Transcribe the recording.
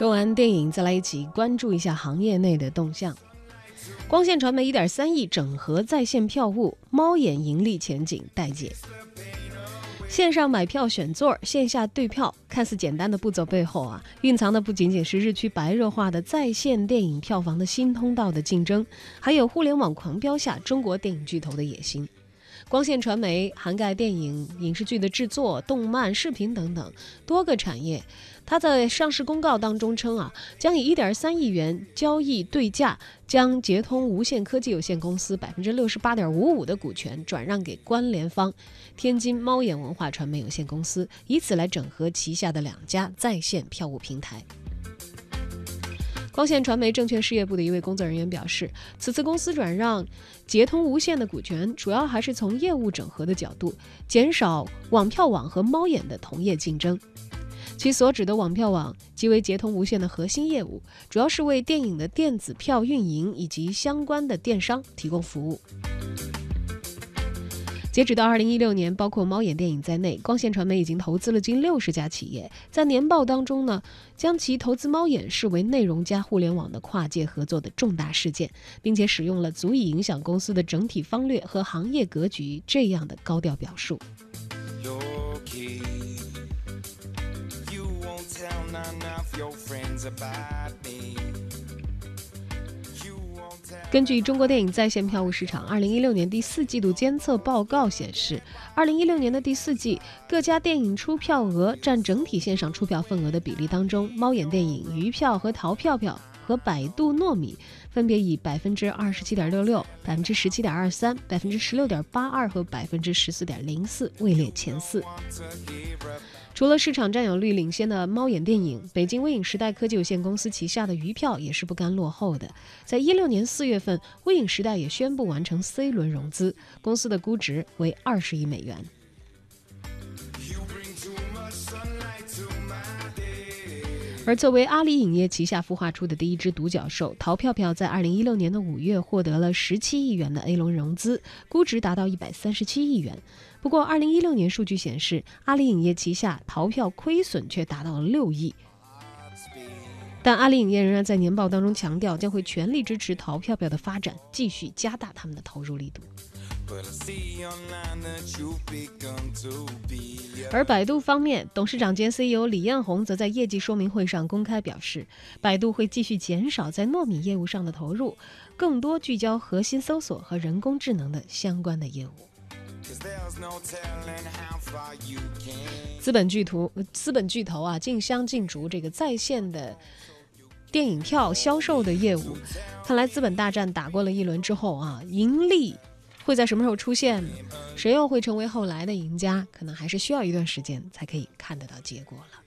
说完电影，再来一起关注一下行业内的动向。光线传媒一点三亿整合在线票务，猫眼盈利前景待解。线上买票选座，线下对票，看似简单的步骤背后啊，蕴藏的不仅仅是日趋白热化的在线电影票房的新通道的竞争，还有互联网狂飙下中国电影巨头的野心。光线传媒涵盖电影、影视剧的制作、动漫、视频等等多个产业。他在上市公告当中称啊，将以一点三亿元交易对价，将捷通无线科技有限公司百分之六十八点五五的股权转让给关联方天津猫眼文化传媒有限公司，以此来整合旗下的两家在线票务平台。光线传媒证券事业部的一位工作人员表示，此次公司转让捷通无线的股权，主要还是从业务整合的角度，减少网票网和猫眼的同业竞争。其所指的网票网，即为捷通无线的核心业务，主要是为电影的电子票运营以及相关的电商提供服务。截止到二零一六年，包括猫眼电影在内，光线传媒已经投资了近六十家企业。在年报当中呢，将其投资猫眼视为内容加互联网的跨界合作的重大事件，并且使用了足以影响公司的整体方略和行业格局这样的高调表述。根据中国电影在线票务市场二零一六年第四季度监测报告显示，二零一六年的第四季各家电影出票额占整体线上出票份额的比例当中，猫眼电影、鱼票和淘票票和百度糯米分别以百分之二十七点六六、百分之十七点二三、百分之十六点八二和百分之十四点零四位列前四。除了市场占有率领先的猫眼电影，北京微影时代科技有限公司旗下的鱼票也是不甘落后的。在一六年四月份，微影时代也宣布完成 C 轮融资，公司的估值为二十亿美元。而作为阿里影业旗下孵化出的第一只独角兽，淘票票在二零一六年的五月获得了十七亿元的 A 轮融资，估值达到一百三十七亿元。不过，二零一六年数据显示，阿里影业旗下淘票亏损却达到了六亿。但阿里影业仍然在年报当中强调，将会全力支持淘票票的发展，继续加大他们的投入力度。而百度方面，董事长兼 CEO 李彦宏则在业绩说明会上公开表示，百度会继续减少在糯米业务上的投入，更多聚焦核心搜索和人工智能的相关的业务。资本巨头，资本巨头啊，竞相竞逐这个在线的电影票销售的业务。看来资本大战打过了一轮之后啊，盈利。会在什么时候出现？谁又会成为后来的赢家？可能还是需要一段时间才可以看得到结果了。